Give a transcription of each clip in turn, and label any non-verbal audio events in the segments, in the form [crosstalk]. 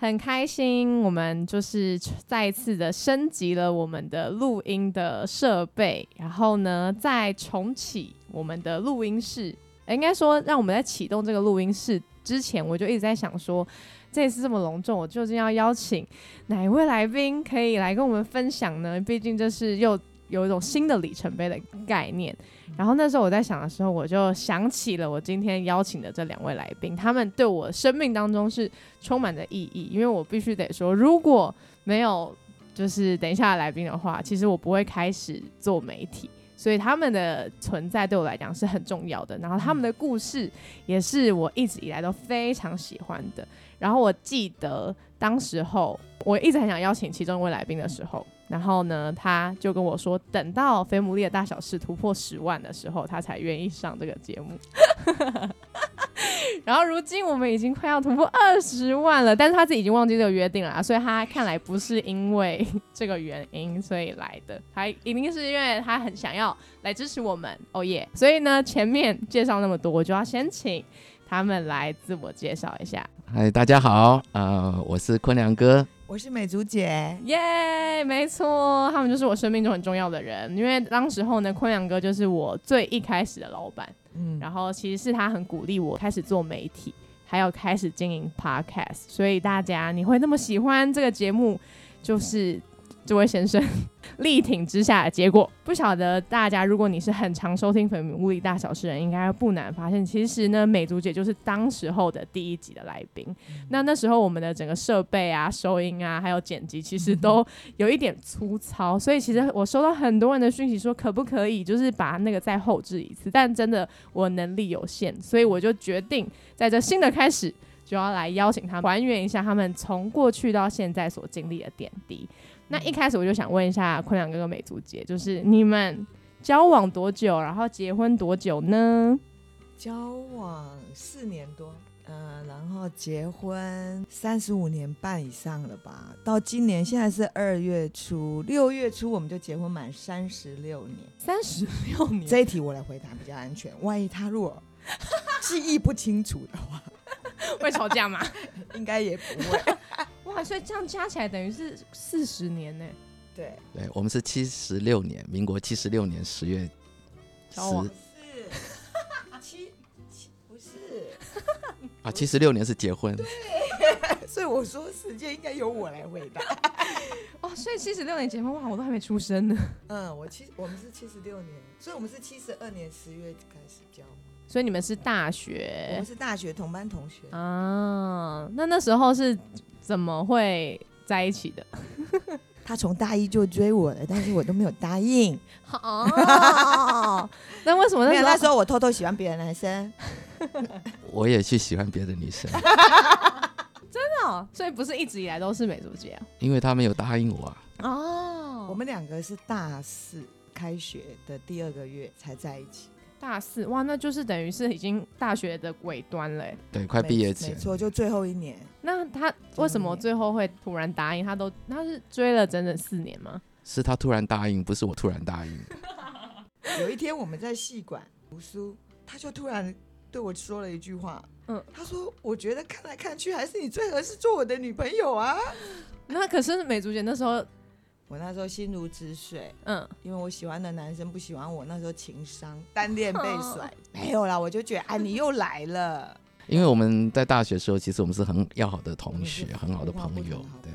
很开心，我们就是再一次的升级了我们的录音的设备，然后呢，再重启我们的录音室。应该说，让我们在启动这个录音室之前，我就一直在想说，这次这么隆重，我究竟要邀请哪一位来宾可以来跟我们分享呢？毕竟这是又有一种新的里程碑的概念。然后那时候我在想的时候，我就想起了我今天邀请的这两位来宾，他们对我生命当中是充满着意义。因为我必须得说，如果没有就是等一下来宾的话，其实我不会开始做媒体。所以他们的存在对我来讲是很重要的。然后他们的故事也是我一直以来都非常喜欢的。然后我记得当时候我一直很想邀请其中一位来宾的时候。然后呢，他就跟我说，等到《菲姆利的大小事》突破十万的时候，他才愿意上这个节目。[laughs] 然后如今我们已经快要突破二十万了，但是他自己已经忘记这个约定了，所以他看来不是因为 [laughs] 这个原因所以来的，他一定是因为他很想要来支持我们。哦耶！所以呢，前面介绍那么多，我就要先请他们来自我介绍一下。嗨，大家好，呃，我是坤良哥。我是美竹姐，耶，没错，他们就是我生命中很重要的人。因为当时候呢，坤阳哥就是我最一开始的老板，嗯，然后其实是他很鼓励我开始做媒体，还有开始经营 podcast。所以大家你会那么喜欢这个节目，就是。这位先生力挺之下的结果，不晓得大家，如果你是很常收听《粉物理大小事》人，应该不难发现，其实呢，美竹姐就是当时候的第一集的来宾。那那时候我们的整个设备啊、收音啊，还有剪辑，其实 [laughs] 都有一点粗糙，所以其实我收到很多人的讯息说，可不可以就是把那个再后置一次？但真的我能力有限，所以我就决定在这新的开始，就要来邀请他们还原一下他们从过去到现在所经历的点滴。那一开始我就想问一下坤良哥哥、美竹姐，就是你们交往多久，然后结婚多久呢？交往四年多，嗯，然后结婚三十五年半以上了吧？到今年现在是二月初，六月初我们就结婚满三十六年。三十六年，这一题我来回答比较安全。万一他如果 [laughs] 记忆不清楚的话，[laughs] 会吵架吗？[laughs] 应该也不会。哇，所以这样加起来等于是四十年呢。对，对我们是七十六年，民国七十六年十月十，是七七不是啊，七十六年是结婚。对，[laughs] 所以我说时间应该由我来回答。[laughs] 哦，所以七十六年结婚哇，我都还没出生呢。嗯，我七我们是七十六年，所以我们是七十二年十月开始交往。所以你们是大学？我们是大学同班同学啊。那那时候是。怎么会在一起的？[laughs] 他从大一就追我了，但是我都没有答应。[laughs] 哦，[laughs] 那为什么那时候我偷偷喜欢别的男生？我也去喜欢别的女生。真的？所以不是一直以来都是美竹姐？因为他没有答应我啊。哦，我们两个是大四开学的第二个月才在一起。大四哇，那就是等于是已经大学的尾端了，对，快毕业前，没错，就最后一年。那他为什么最后会突然答应？他都他是追了整整四年吗？是他突然答应，不是我突然答应。[laughs] 有一天我们在戏馆读书，他就突然对我说了一句话，嗯，他说：“我觉得看来看去还是你最合适做我的女朋友啊。” [laughs] 那可是美竹姐那时候。我那时候心如止水，嗯，因为我喜欢的男生不喜欢我，那时候情商，单恋 [laughs] 被甩，没有啦，我就觉得，哎，你又来了。因为我们在大学时候，其实我们是很要好的同学，很好的朋友，对。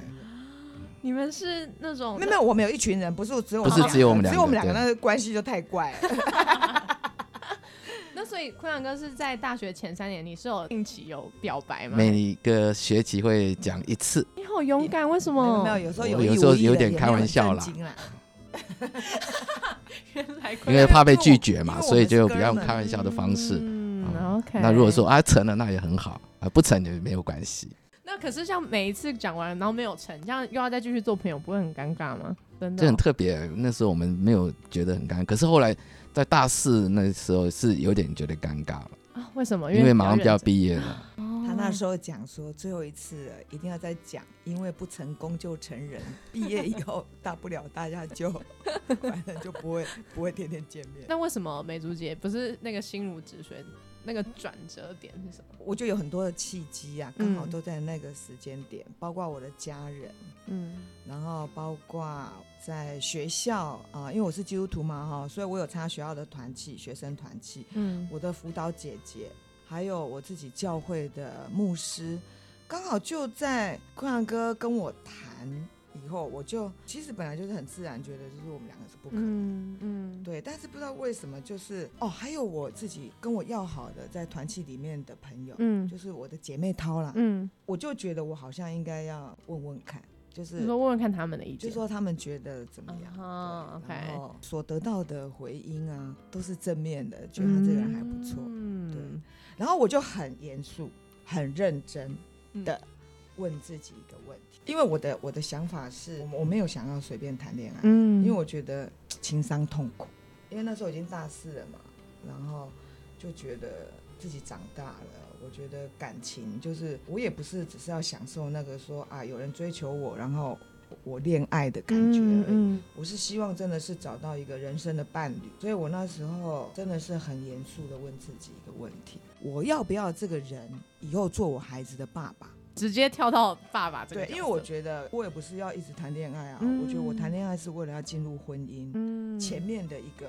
你们是那种？没有，我们有一群人，不是只有，不是只有我们两个，只有我们两个，那个关系就太怪。[laughs] 那所以坤阳哥是在大学前三年，你是有定期有表白吗？每个学期会讲一次。你好勇敢，为什么？没有，有时候有，有时候有点开玩笑啦。原来 [laughs] 因为怕被拒绝嘛，所以就比较用开玩笑的方式。嗯，OK。那如果说啊成了，那也很好啊；不成也没有关系。那可是像每一次讲完，然后没有成，这样又要再继续做朋友，不会很尴尬吗？真的这很哦特别。那时候我们没有觉得很尴尬，可是后来在大四那时候是有点觉得尴尬了，啊？为什么？因为马上就要毕业了。他那时候候讲说，最后一次一定要再讲，因为不成功就成人。毕业以后，大不了大家就 [laughs] 反正就不会不会天天见面。那为什么美竹姐不是那个心如止水？那个转折点是什么？我就有很多的契机啊，刚好嗯都在那个时间点，包括我的家人，嗯。然后包括在学校啊、因为我是基督徒嘛哈，所以我有参加学校的团契、学生团契，嗯。我的辅导姐姐，还有我自己教会的牧师，刚好就在坤阳哥跟我谈以后，我就其实本来就是很自然觉得，就是我们两个是不可能。嗯嗯，对，但是不知道为什么，就是哦，还有我自己跟我要好的在团契里面的朋友，嗯就是我的姐妹涛啦，嗯，我就觉得我好像应该要问问看，就是你说问问看他们的意见，就说他们觉得怎么样？啊对然，OK，后所得到的回音啊，都是正面的，觉得他这个人还不错。嗯，然后我就很严肃、很认真嗯的问自己一个问题，因为我的我的想法是，我我没有想要随便谈恋爱，嗯，因为我觉得情伤痛苦，因为那时候已经大四了嘛，然后就觉得自己长大了。我觉得感情就是，我也不是只是要享受那个说啊，有人追求我，然后我恋爱的感觉而已。嗯我是希望真的是找到一个人生的伴侣，所以我那时候真的是很严肃的问自己一个问题：我要不要这个人以后做我孩子的爸爸？直接跳到爸爸这个对，因为我觉得我也不是要一直谈恋爱啊，嗯。我觉得我谈恋爱是为了要进入婚姻，嗯。前面的一个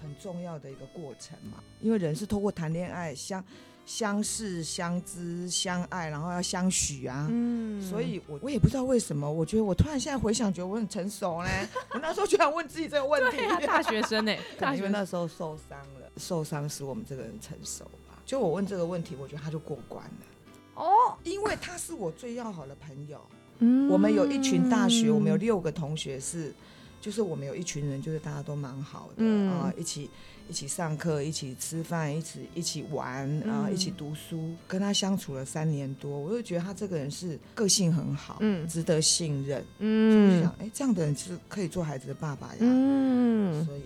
很重要的一个过程嘛。因为人是通过谈恋爱相相识、相知、相爱，然后要相许啊。嗯。所以我我也不知道为什么，我觉得我突然现在回想，觉得我很成熟呢。[laughs] 我那时候居然问自己这个问题，大学生哎，[laughs] 可能因为大学那时候受伤了，受伤使我们这个人成熟吧。就我问这个问题，我觉得他就过关了，哦，因为他是我最要好的朋友。嗯我们有一群大学，我们有六个同学是，就是我们有一群人，就是大家都蛮好的嗯啊、一起一起上课，一起吃饭，一起一起玩啊、嗯一起读书。跟他相处了三年多，我就觉得他这个人是个性很好，嗯值得信任。所以我就嗯想，哎、这样的人是可以做孩子的爸爸呀。嗯，所以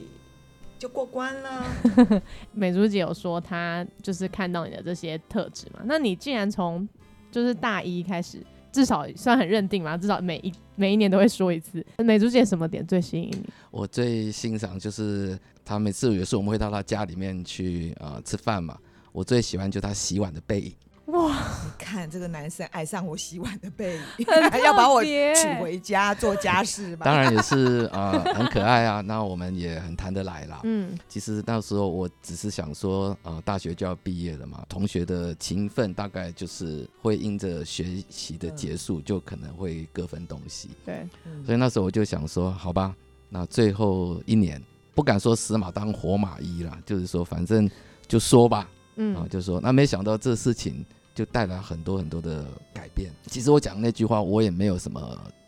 就过关了。[laughs] 美珠姐有说她就是看到你的这些特质嘛？那你既然从就是大一开始，至少算很认定嘛，至少每一每一年都会说一次。美珠姐什么点最吸引你？我最欣赏就是她每次有时候我们会到她家里面去呃吃饭嘛，我最喜欢就她洗碗的背影。哇，你看这个男生爱上我洗碗的背影，还 [laughs] 要把我娶回家做家事吧？当然也是呃很可爱啊，那我们也很谈得来啦。嗯其实那时候我只是想说，呃，大学就要毕业了嘛，同学的情分大概就是会因着学习的结束，就可能会各分东西。对，嗯所以那时候我就想说，好吧，那最后一年不敢说死马当活马医啦，就是说反正就说吧，啊，嗯就说那没想到这事情就带来很多很多的改变。其实我讲那句话，我也没有什么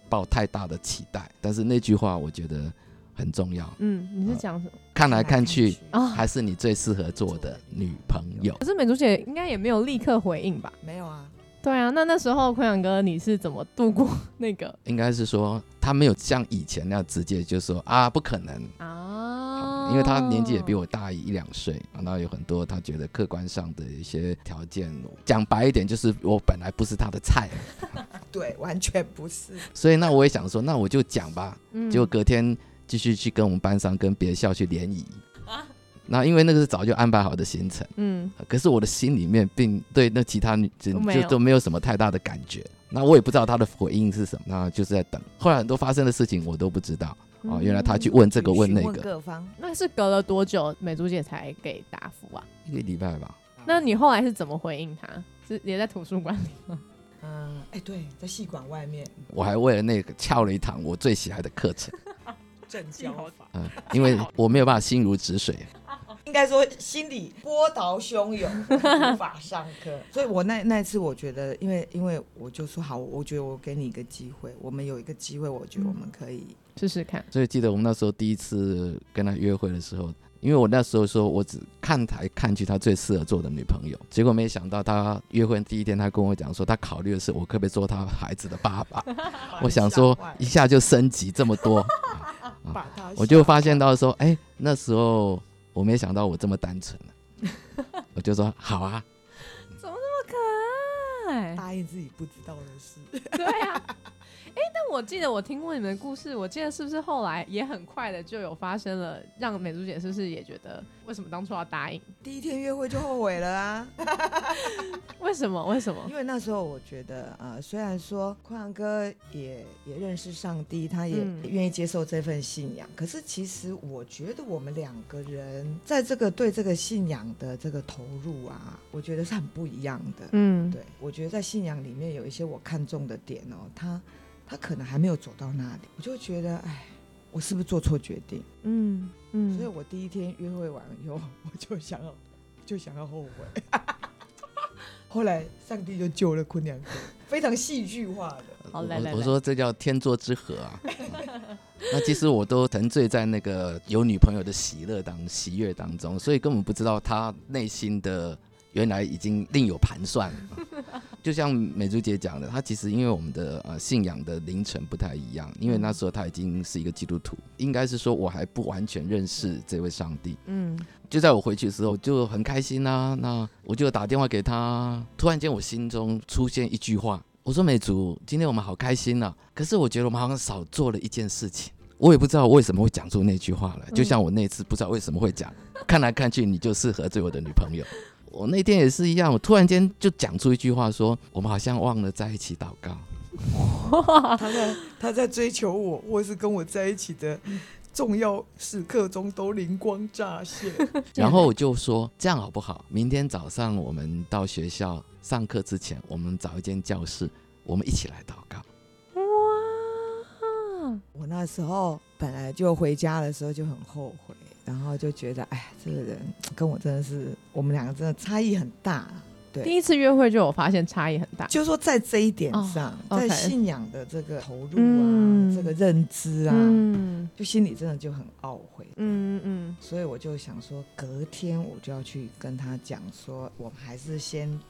抱太大的期待，但是那句话我觉得很重要。嗯，你是讲什么看来看去，啊？还是你最适合做的女朋友。可是美竹姐应该也没有立刻回应吧？没有啊，对啊，那那时候坤阳哥你是怎么度过那个应该是说他没有像以前那样直接就说啊不可能，啊？因为他年纪也比我大一两岁，然后有很多他觉得客观上的一些条件，讲白一点就是我本来不是他的菜，[laughs] 对，完全不是。所以那我也想说，那我就讲吧，嗯结果隔天继续去跟我们班上跟别的校去联谊。啊那因为那个是早就安排好的行程，嗯可是我的心里面并对那其他女生都没有就都没有什么太大的感觉。那我也不知道他的回应是什么，那就是在等。后来很多发生的事情我都不知道哦，原来他去问这个问那个，各方，那是隔了多久美珠姐才给答复啊？一个礼拜吧。那你后来是怎么回应他？是也在图书馆里吗？嗯，哎，对，在戏馆外面我还为了那个翘了一堂我最喜爱的课程，[laughs] 正教法，嗯，因为我没有办法心如止水。应该说心里波涛汹涌，无法上课。[laughs] 所以我那那一次，我觉得，因为因为我就说好，我觉得我给你一个机会，我们有一个机会，我觉得我们可以，试试看。所以记得我们那时候第一次跟他约会的时候，因为我那时候说我只看台看去他最适合做的女朋友，结果没想到他约会第一天，他跟我讲说他考虑的是我可不可以做他孩子的爸爸。[laughs] 我想说一下就升级这么多，把他我就发现到说，哎、那时候我没想到我这么单纯 [laughs] 我就说好啊，怎么那么可爱？答应自己不知道的事。对啊。哎、但我记得我听过你们的故事，我记得是不是后来也很快的就有发生了，让美珠姐是不是也觉得为什么当初要答应？第一天约会就后悔了啊！[laughs] 为什么？为什么？因为那时候我觉得，呃，虽然说宽阳哥也也认识上帝，他也嗯愿意接受这份信仰，可是其实我觉得我们两个人在这个对这个信仰的这个投入啊，我觉得是很不一样的。嗯，对，我觉得在信仰里面有一些我看中的点哦，他他可能还没有走到那里，我就会觉得，哎，我是不是做错决定？嗯嗯，所以我第一天约会完以后，我就想要就想要后悔。[laughs] 后来上帝就救了坤良哥，非常戏剧化的。好来来来我我说这叫天作之合啊。[laughs] 那其实我都沉醉在那个有女朋友的喜乐当喜悦当中，所以根本不知道他内心的原来已经另有盘算。就像美珠姐讲的，她其实因为我们的呃信仰的凌晨不太一样，因为那时候她已经是一个基督徒，应该是说我还不完全认识这位上帝。嗯就在我回去的时候，就很开心啊。那我就打电话给他，突然间我心中出现一句话，我说：“美竹，今天我们好开心啊！可是我觉得我们好像少做了一件事情。我也不知道为什么会讲出那句话来，就像我那次不知道为什么会讲，看来看去你就适合做我的女朋友。我那天也是一样，我突然间就讲出一句话说，我们好像忘了在一起祷告。[laughs] 他在他在追求我，或是跟我在一起的重要时刻中都灵光乍现。[laughs] 然后我就说这样好不好？明天早上我们到学校上课之前，我们找一间教室，我们一起来祷告。哇，我那时候本来就回家的时候就很后悔，然后就觉得，哎，这个人跟我真的是，我们两个真的差异很大。对第一次约会就有发现差异很大，就是说在这一点上，在信仰的这个投入啊，嗯这个认知啊，嗯就心里真的就很懊悔。嗯嗯所以我就想说，隔天我就要去跟他讲说，我们还是先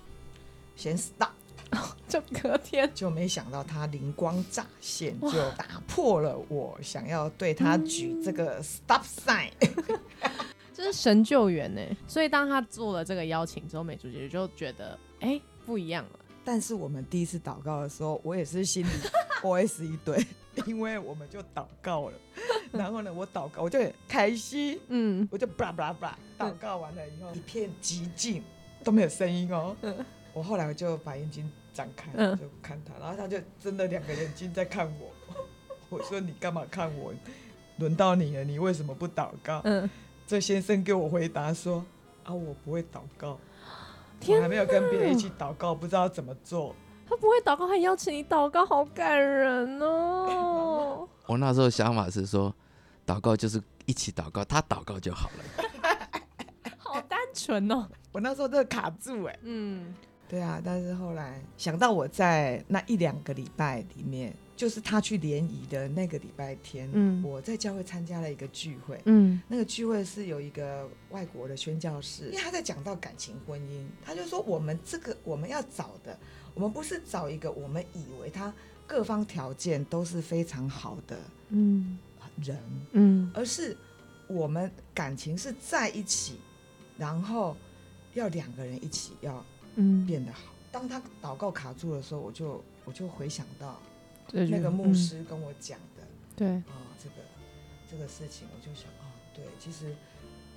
先 stop。嗯，[laughs] 就隔天，就没想到他灵光乍现，就打破了我想要对他举这个 stop sign。[laughs] 这是神救援呢。所以当他做了这个邀请之后，美竹姐姐就觉得，哎、不一样了。但是我们第一次祷告的时候，我也是心里 [laughs] OS 一堆，因为我们就祷告了。然后呢，我祷告，我就很开心，嗯我就 blah blah blah，祷告完了以后，一片寂静，都没有声音哦。嗯我后来我就把眼睛展开，嗯就看他，然后他就真的两个眼睛在看我。[laughs] 我说你干嘛看我？轮到你了，你为什么不祷告？嗯，这先生给我回答说：“啊，我不会祷告，天我还没有跟别人一起祷告，不知道怎么做。他不会祷告，还邀请你祷告，好感人哦。[laughs] 我那时候想法是说，祷告就是一起祷告，他祷告就好了。[laughs] 好单纯哦。”我那时候真的卡住哎、嗯对啊，但是后来想到我在那一两个礼拜里面，就是他去联谊的那个礼拜天，嗯。我在教会参加了一个聚会。嗯。那个聚会是有一个外国的宣教士，因为他在讲到感情婚姻，他就说我们这个我们要找的，我们不是找一个我们以为他各方条件都是非常好的嗯。人，嗯。而是我们感情是在一起，然后要两个人一起要嗯，变得好。当他祷告卡住的时候，我就我就回想到那个牧师跟我讲的，嗯对，哦，这个这个事情，我就想，哦，对，其实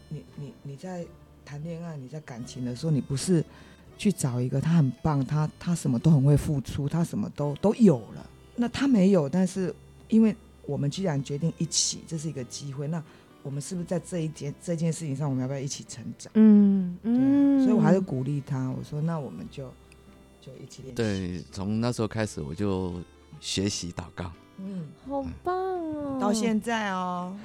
你你你在谈恋爱，你在感情的时候，你不是去找一个他很棒，他他什么都很会付出，他什么都都有了，那他没有，但是因为我们既然决定一起，这是一个机会，那我们是不是在这一件这件事情上，我们要不要一起成长？嗯嗯，所以我还是鼓励他，我说那我们就就一起练习。，对，从那时候开始我就学习祷告。嗯，好棒哦。到现在哦，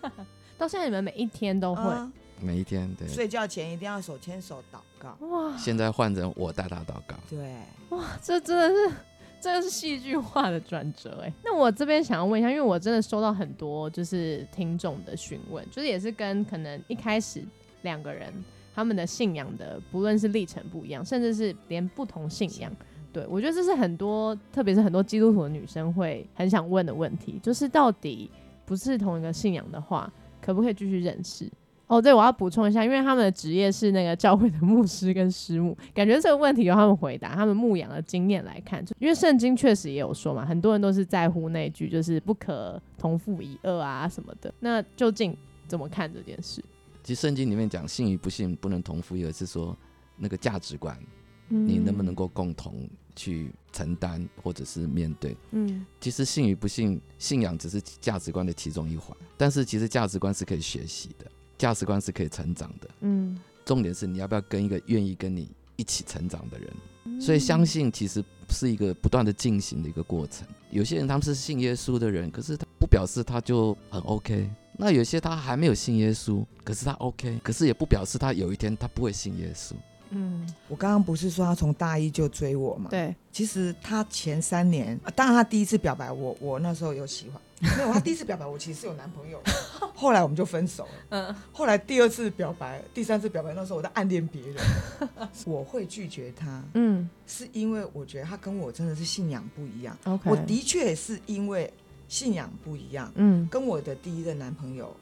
[laughs] 到现在，你们每一天都会啊每一天，对，睡觉前一定要手牵手祷告。哇现在换成我带他祷告。对，哇这真的是，真的是戏剧化的转折哎。那我这边想要问一下，因为我真的收到很多就是听众的询问，就是也是跟可能一开始两个人他们的信仰的不论是历程不一样，甚至是连不同信仰。对，我觉得这是很多，特别是很多基督徒的女生会很想问的问题，就是到底不是同一个信仰的话，可不可以继续认识？哦，对，我要补充一下，因为他们的职业是那个教会的牧师跟师母，感觉这个问题由他们回答，他们牧养的经验来看，就因为圣经确实也有说嘛，很多人都是在乎那句就是不可同父异恶啊什么的。那究竟怎么看这件事？其实圣经里面讲信与不信不能同父异母，是说那个价值观，你能不能够共同去承担或者是面对？嗯其实信与不信，信仰只是价值观的其中一环，但是其实价值观是可以学习的，价值观是可以成长的。嗯重点是你要不要跟一个愿意跟你一起成长的人。嗯，所以相信其实是一个不断的进行的一个过程。有些人他们是信耶稣的人，可是他不表示他就很 OK。那有些他还没有信耶稣，可是他 OK，可是也不表示他有一天他不会信耶稣。嗯我刚刚不是说他从大一就追我嘛？，对，其实他前三年，呃当然他第一次表白我，我那时候有喜欢，没有，他第一次表白我其实是有男朋友的，后来我们就分手了。嗯后来第二次表白，第三次表白，那时候我在暗恋别人，[laughs] 我会拒绝他，嗯是因为我觉得他跟我真的是信仰不一样。，OK，我的确也是因为信仰不一样，嗯，跟我的第一任男朋友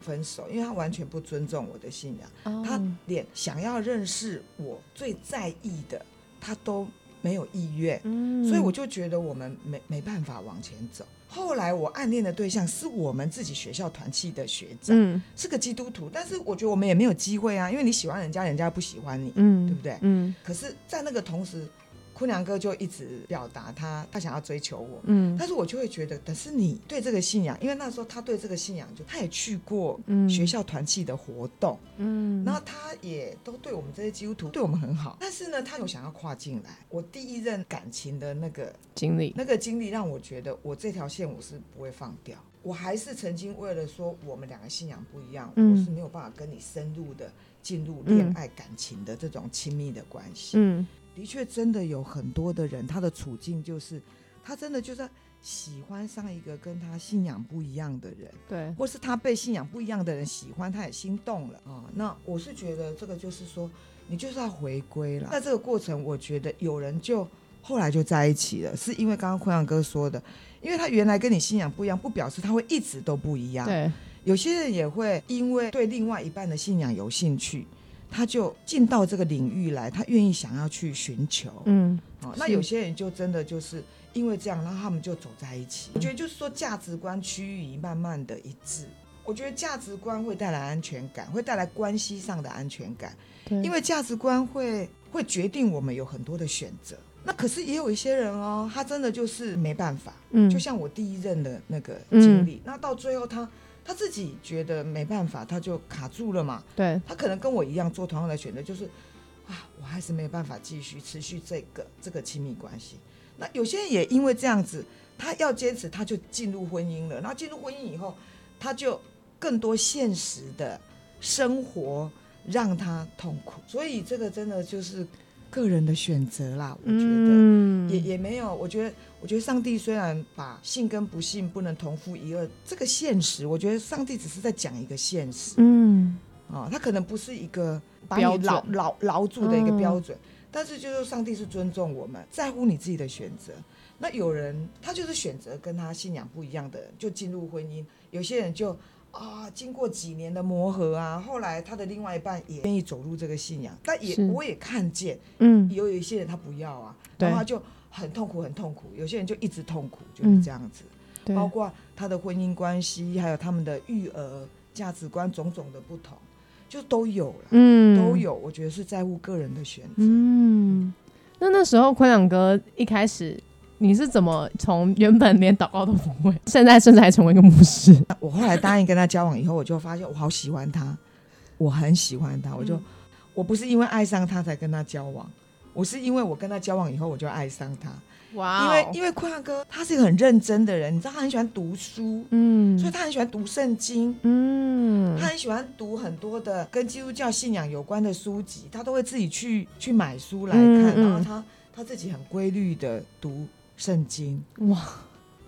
分手，因为他完全不尊重我的信仰，他哦连想要认识我最在意的，他都没有意愿。嗯，所以我就觉得我们没没办法往前走。后来我暗恋的对象 [laughs] 是我们自己学校团契的学长，嗯是个基督徒，但是我觉得我们也没有机会啊，因为你喜欢人家，人家不喜欢你，嗯，对不对？嗯可是，在那个同时，坤良哥就一直表达他他想要追求我，嗯。但是我就会觉得，但是你对这个信仰，因为那时候他对这个信仰就他也去过嗯。学校团契的活动，嗯，然后他也都对我们这些基督徒对我们很好，但是呢，他有想要跨进来。我第一任感情的那个经历，那个经历让我觉得，我这条线我是不会放掉。我还是曾经为了说我们两个信仰不一样，嗯。我是没有办法跟你深入的进入恋爱感情的这种亲密的关系。嗯的确，真的有很多的人，他的处境就是，他真的就是喜欢上一个跟他信仰不一样的人，对，或是他被信仰不一样的人喜欢，他也心动了啊、那我是觉得这个就是说，你就是要回归了。在这个过程，我觉得有人就后来就在一起了，是因为刚刚坤阳哥说的，因为他原来跟你信仰不一样，不表示他会一直都不一样。对，有些人也会因为对另外一半的信仰有兴趣，他就进到这个领域来，他愿意想要去寻求。嗯哦，那有些人就真的就是因为这样，然后他们就走在一起。我觉得就是说价值观趋于慢慢的一致。我觉得价值观会带来安全感，会带来关系上的安全感，因为价值观会会决定我们有很多的选择。那可是也有一些人哦，他真的就是没办法，嗯就像我第一任的那个经历，那到最后他他自己觉得没办法，他就卡住了嘛。对，他可能跟我一样做同样的选择，就是啊，我还是没有办法继续持续这个这个亲密关系。那有些人也因为这样子，他要坚持，他就进入婚姻了。然后进入婚姻以后，他就更多现实的生活让他痛苦。所以这个真的就是个人的选择啦，我觉得。嗯，也也没有，我觉得，我觉得上帝虽然把信跟不信不能同父一二这个现实，我觉得上帝只是在讲一个现实，嗯啊，他可能不是一个把标你牢准牢牢住的一个嗯标准，但是就是上帝是尊重我们，在乎你自己的选择。那有人他就是选择跟他信仰不一样的人，就进入婚姻；有些人就啊，经过几年的磨合啊，后来他的另外一半也愿意走入这个信仰，但也我也看见嗯有有一些人他不要啊，然后他就很痛苦很痛苦，有些人就一直痛苦，就是这样子。对，包括他的婚姻关系，还有他们的育儿价值观种种的不同，就都有了，嗯都有。我觉得是在乎个人的选择。嗯，那那时候坤朗哥一开始你是怎么从原本连祷告都不会，[laughs] 现在甚至还成为一个牧师？我后来答应跟他交往以后，我就发现我好喜欢他，我很喜欢他，我就、嗯我不是因为爱上他才跟他交往。我是因为我跟他交往以后，我就爱上他，哇因为因为坤阳哥他是一个很认真的人，你知道他很喜欢读书，嗯。所以他很喜欢读圣经，嗯。他很喜欢读很多的跟基督教信仰有关的书籍，他都会自己去去买书来看，嗯嗯。然后他他自己很规律的读圣经。哇。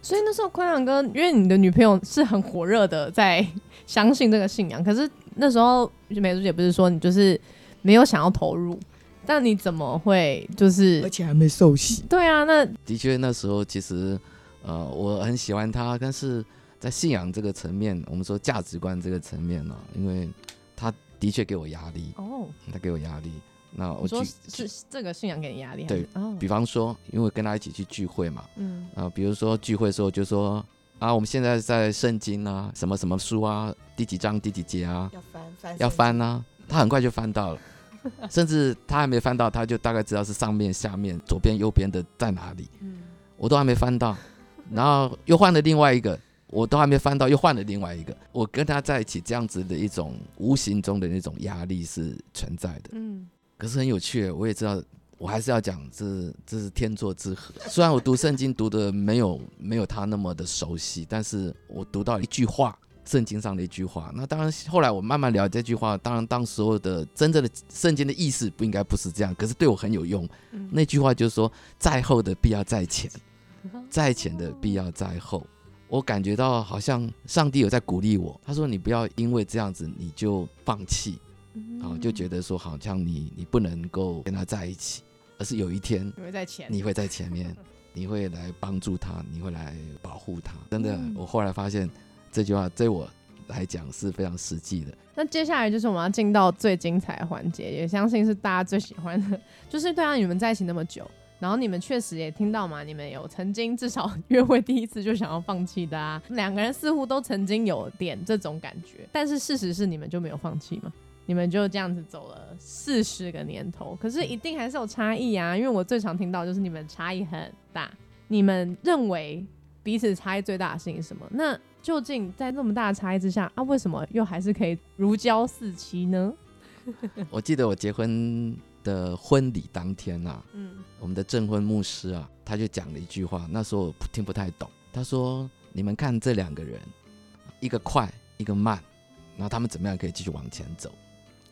所以那时候坤阳哥，因为你的女朋友是很火热的在相信这个信仰，可是那时候美珠姐不是说你就是没有想要投入，但你怎么会就是而且还没受洗，对啊？那的确，那时候其实，呃，我很喜欢他，但是在信仰这个层面，我们说价值观这个层面呢、因为他的确给我压力，哦，他给我压力。那我我说举，是这个信仰给你压力，还对是，哦，比方说，因为跟他一起去聚会嘛，嗯啊，比如说聚会的时候就说啊，我们现在在圣经啊，什么什么书啊，第几章第几节啊，要翻翻要翻啊，他很快就翻到了，[laughs] 甚至他还没翻到，他就大概知道是上面、下面、左边、右边的在哪里，嗯，我都还没翻到，然后又换了另外一个，我都还没翻到，又换了另外一个，我跟他在一起这样子的一种无形中的那种压力是存在的。嗯可是很有趣，我也知道，我还是要讲这这是天作之合。虽然我读圣经读的没有没有他那么的熟悉，但是我读到一句话，圣经上的一句话。那当然，后来我慢慢了解这句话，当然当时候的真正的圣经的意思不应该不是这样，可是对我很有用。嗯那句话就是说，在后的必要在前，在前的必要在后。我感觉到好像上帝有在鼓励我，他说：“你不要因为这样子你就放弃。”啊，就觉得得说好像你你不能够跟他在一起，而是有一天你会在前，你会在前面，你会来帮助他，你会来保护他。真的，嗯我后来发现这句话对我来讲是非常实际的。那接下来就是我们要进到最精彩的环节，也相信是大家最喜欢的，[laughs] 就是对啊，你们在一起那么久，然后你们确实也听到嘛，你们有曾经至少约会第一次就想要放弃的啊，两个人似乎都曾经有点这种感觉，但是事实是你们就没有放弃嘛。你们就这样子走了四十个年头，可是一定还是有差异啊！因为我最常听到就是你们差异很大，你们认为彼此差异最大的事情是什么？那究竟在这么大的差异之下啊，为什么又还是可以如胶似漆呢？[laughs] 我记得我结婚的婚礼当天啊，嗯我们的证婚牧师啊，他就讲了一句话，那时候我听不太懂。他说：“你们看这两个人，一个快，一个慢，然后他们怎么样可以继续往前走？”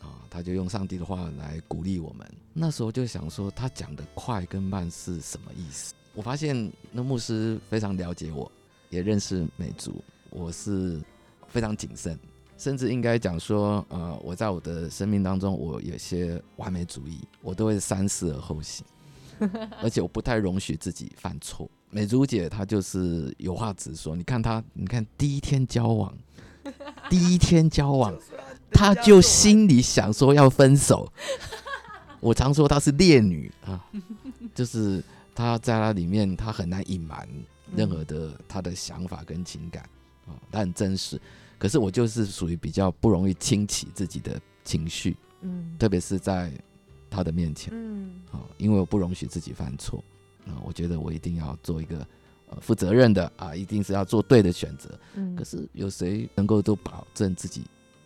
啊，他就用上帝的话来鼓励我们。那时候就想说，他讲的快跟慢是什么意思？我发现那牧师非常了解我，也认识美族，我是非常谨慎，甚至应该讲说，呃，我在我的生命当中，我有些完美主义，我都会三思而后行。[laughs] 而且我不太容许自己犯错。美珠姐她就是有话直说，你看她，你看第一天交往，[laughs] 第一天交往，她就心里想说要分手。我常说她是烈女啊，就是她在那里面，她很难隐瞒任何的她的想法跟情感啊，他很真实。可是我就是属于比较不容易清起自己的情绪，嗯特别是在他的面前。嗯啊，因为我不容许自己犯错啊，我觉得我一定要做一个呃负责任的啊，一定是要做对的选择。嗯可是有谁能够都保证自己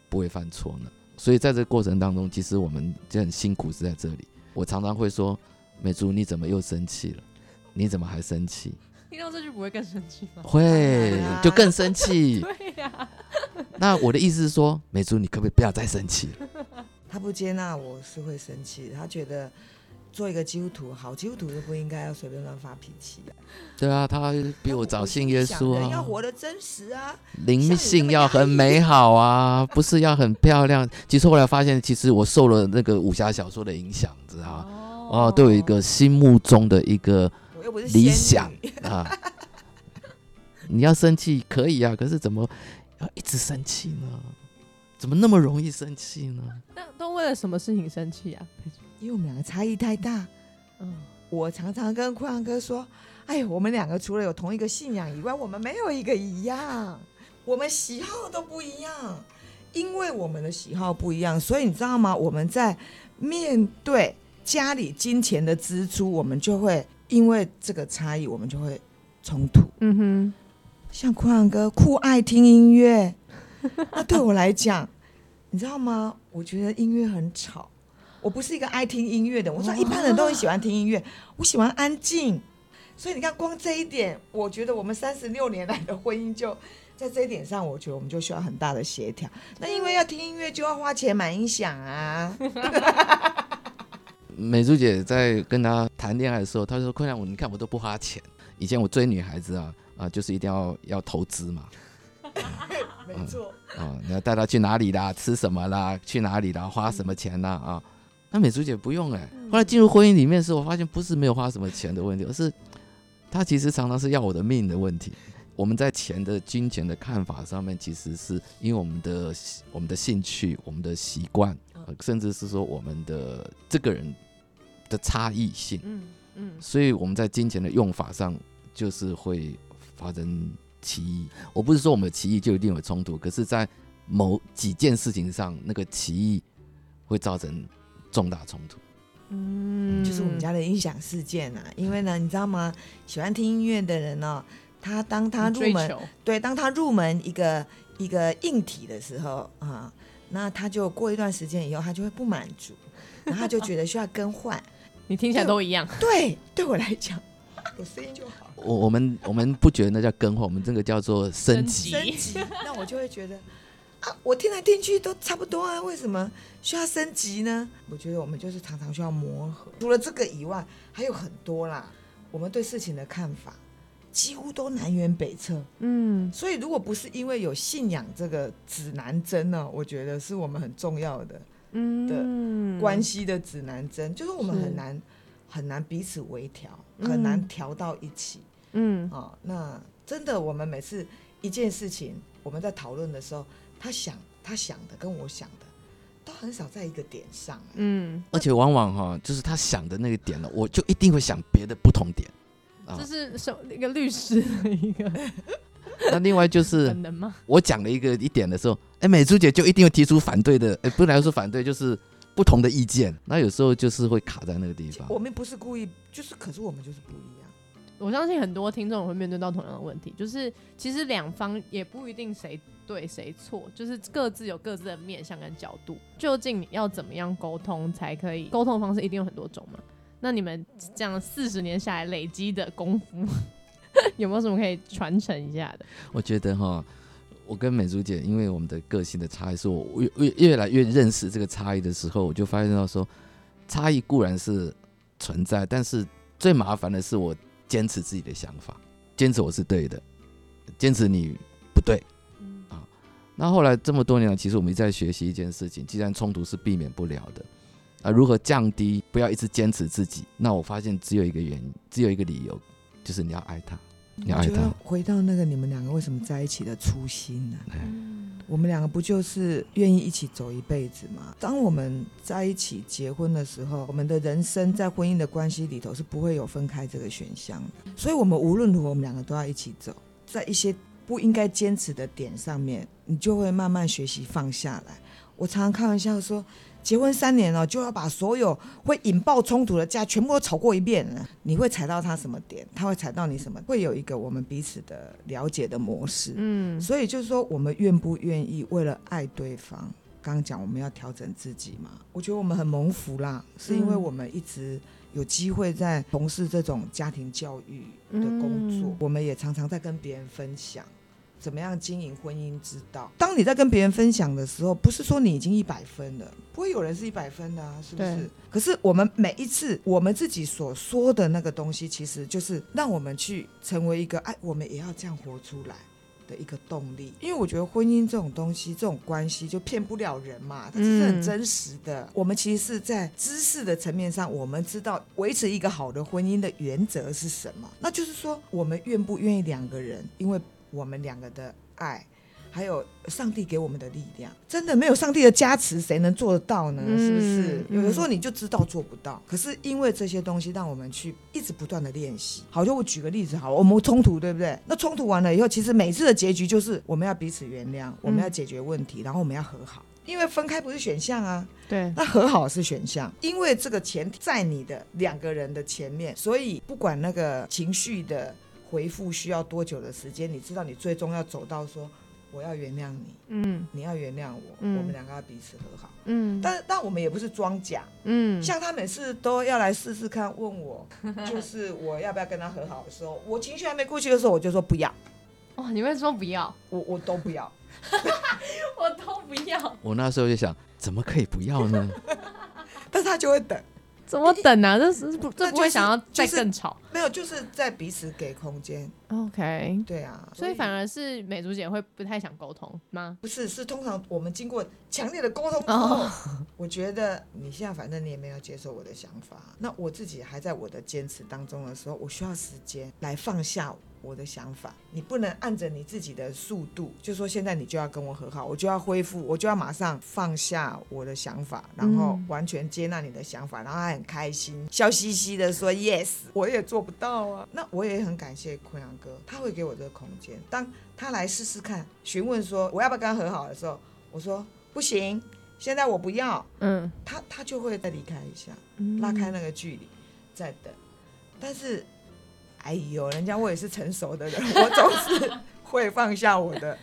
不会犯错呢？所以在这个过程当中，其实我们就很辛苦是在这里。我常常会说：“美珠，你怎么又生气了？你怎么还生气？[laughs] 听到这句不会更生气吗？会 [laughs] 就更生气。[laughs] 对呀、那我的意思是说，美珠，你可不可以不要再生气了？他不接纳我是会生气的，他觉得做一个基督徒，好基督徒就不应该要随便乱发脾气啊。对啊，他比我早信耶稣啊要啊，活得真实啊。灵性要很美好啊，不是要很漂亮。其实后来发现，其实我受了那个武侠小说的影响，知道吗？哦，都有一个心目中的一个理想啊。[laughs] 你要生气可以啊，可是怎么要一直生气呢？怎么那么容易生气呢？那都为了什么事情生气啊？因为我们两个差异太大。嗯，我常常跟坤阳哥说：“哎呦，我们两个除了有同一个信仰以外，我们没有一个一样，我们喜好都不一样。因为我们的喜好不一样，所以你知道吗？我们在面对家里金钱的支出，我们就会因为这个差异，我们就会冲突。嗯哼，像库阳哥酷爱听音乐，那 [laughs] 对我来讲，你知道吗？我觉得音乐很吵。我不是一个爱听音乐的，我说一般人都很喜欢听音乐，我喜欢安静。所以你看，光这一点，我觉得我们三十六年来的婚姻就在这一点上，我觉得我们就需要很大的协调。那因为要听音乐，就要花钱买音响啊。[laughs] 美珠姐在跟他谈恋爱的时候，她说：“困难，我你看我都不花钱。以前我追女孩子啊啊，就是一定要要投资嘛 [laughs] 没错，啊，你要带她去哪里啦，吃什么啦，去哪里啦，花什么钱啦啊。那美珠姐不用哎、后来进入婚姻里面的时候，我发现不是没有花什么钱的问题，而是她其实常常是要我的命的问题。我们在钱的金钱的看法上面，其实是因为我们的我们的兴趣、我们的习惯，呃甚至是说我们的这个人的差异性，嗯嗯所以我们在金钱的用法上就是会发生歧义。我不是说我们的歧义就一定有冲突，可是，在某几件事情上，那个歧义会造成重大冲突。嗯，就是我们家的音响事件啊。因为呢，你知道吗？喜欢听音乐的人呢、他当他入门，对，当他入门一个一个硬体的时候啊，那他就过一段时间以后，他就会不满足，然后他就觉得需要更换。你听起来都一样。对，对我来讲，有声音就好。我我们我们不觉得那叫更换，我们这个叫做升级。升级，那我就会觉得啊，我听来听去都差不多啊，为什么需要升级呢？我觉得我们就是常常需要磨合。除了这个以外，还有很多啦。我们对事情的看法几乎都南辕北辙，嗯所以如果不是因为有信仰这个指南针呢，我觉得是我们很重要的嗯关系的指南针，就是我们很难很难彼此微调，嗯很难调到一起。嗯哦，那真的，我们每次一件事情，我们在讨论的时候，他想他想的跟我想的，都很少在一个点上。嗯，而且往往哈，就是他想的那个点呢，我就一定会想别的不同点啊这。是什一个律师的一个 [laughs] 那另外就是本能吗？我讲了一个一点的时候，哎，美珠姐就一定会提出反对的，哎，不能说反对，就是不同的意见。那有时候就是会卡在那个地方。[laughs] 我们不是故意，就是可是我们就是不一样。我相信很多听众会面对到同样的问题，就是其实两方也不一定谁对谁错，就是各自有各自的面向跟角度。究竟你要怎么样沟通才可以？沟通方式一定有很多种嘛。那你们这样四十年下来累积的功夫，[laughs] 有没有什么可以传承一下的？我觉得哈，我跟美珠姐，因为我们的个性的差异，是我越越越来越认识这个差异的时候，我就发现到说，差异固然是存在，但是最麻烦的是我坚持自己的想法，坚持我是对的，坚持你不对。嗯那后来这么多年来，其实我们一直在学习一件事情，既然冲突是避免不了的，啊，如何降低，不要一直坚持自己。那我发现只有一个原因，只有一个理由，就是你要爱他，你爱他我觉得。回到那个你们两个为什么在一起的初心呢、嗯我们两个不就是愿意一起走一辈子吗？当我们在一起结婚的时候，我们的人生在婚姻的关系里头是不会有分开这个选项的。所以，我们无论如何，我们两个都要一起走，在一些不应该坚持的点上面，你就会慢慢学习放下来。我常常开玩笑说，结婚三年了，就要把所有会引爆冲突的架全部都吵过一遍了。你会踩到他什么点，他会踩到你什么，会有一个我们彼此的了解的模式。嗯所以就是说，我们愿不愿意为了爱对方？刚刚讲我们要调整自己嘛，我觉得我们很蒙福啦，是因为嗯我们一直有机会在从事这种家庭教育的工作，嗯我们也常常在跟别人分享。怎么样经营婚姻之道？当你在跟别人分享的时候，不是说你已经一百分了，不会有人是一百分的啊，是不是？可是我们每一次我们自己所说的那个东西，其实就是让我们去成为一个，哎，我们也要这样活出来。的一个动力，因为我觉得婚姻这种东西，这种关系就骗不了人嘛，它是很嗯真实的。我们其实是在知识的层面上，我们知道维持一个好的婚姻的原则是什么，那就是说，我们愿不愿意两个人，因为我们两个的爱。还有上帝给我们的力量，真的没有上帝的加持，谁能做得到呢？是不是？嗯有的时候你就知道做不到，可是因为这些东西，让我们去一直不断的练习。好，就我举个例子好了，我们冲突对不对？那冲突完了以后，其实每次的结局就是我们要彼此原谅，我们要解决问题，然后我们要和好。因为分开不是选项啊，对，那和好是选项，因为这个前提在你的两个人的前面，所以不管那个情绪的回复需要多久的时间，你知道你最终要走到说我要原谅你，嗯。你要原谅我，嗯。我们两个要彼此和好。嗯。但但我们也不是装假，嗯，像他每次都要来试试看，问我 [laughs] 就是我要不要跟他和好的时候，我情绪还没过去的时候，我就说不要，哦，你会说不要，我我都不要。[laughs] 我都不要，我那时候就想，怎么可以不要呢？[laughs] 但是他就会等，怎么等啊？这是不这不会想要再就是更吵没有，就是在彼此给空间。？OK，对啊，所以反而是美竹姐会不太想沟通吗？不是，是通常我们经过强烈的沟通之后，哦 [laughs] 我觉得你现在反正你也没有接受我的想法，那我自己还在我的坚持当中的时候，我需要时间来放下我的想法，你不能按着你自己的速度，就说现在你就要跟我和好，我就要恢复，我就要马上放下我的想法，然后嗯完全接纳你的想法，然后还很开心，笑嘻嘻的说 yes，我也做不到啊。那我也很感谢坤阳哥，他会给我这个空间。当他来试试看，询问说我要不要跟他和好的时候，我说不行，现在我不要，嗯，他他就会再离开一下。嗯拉开那个距离，再等。但是，哎呦，人家我也是成熟的人，[laughs] 我总是会放下我的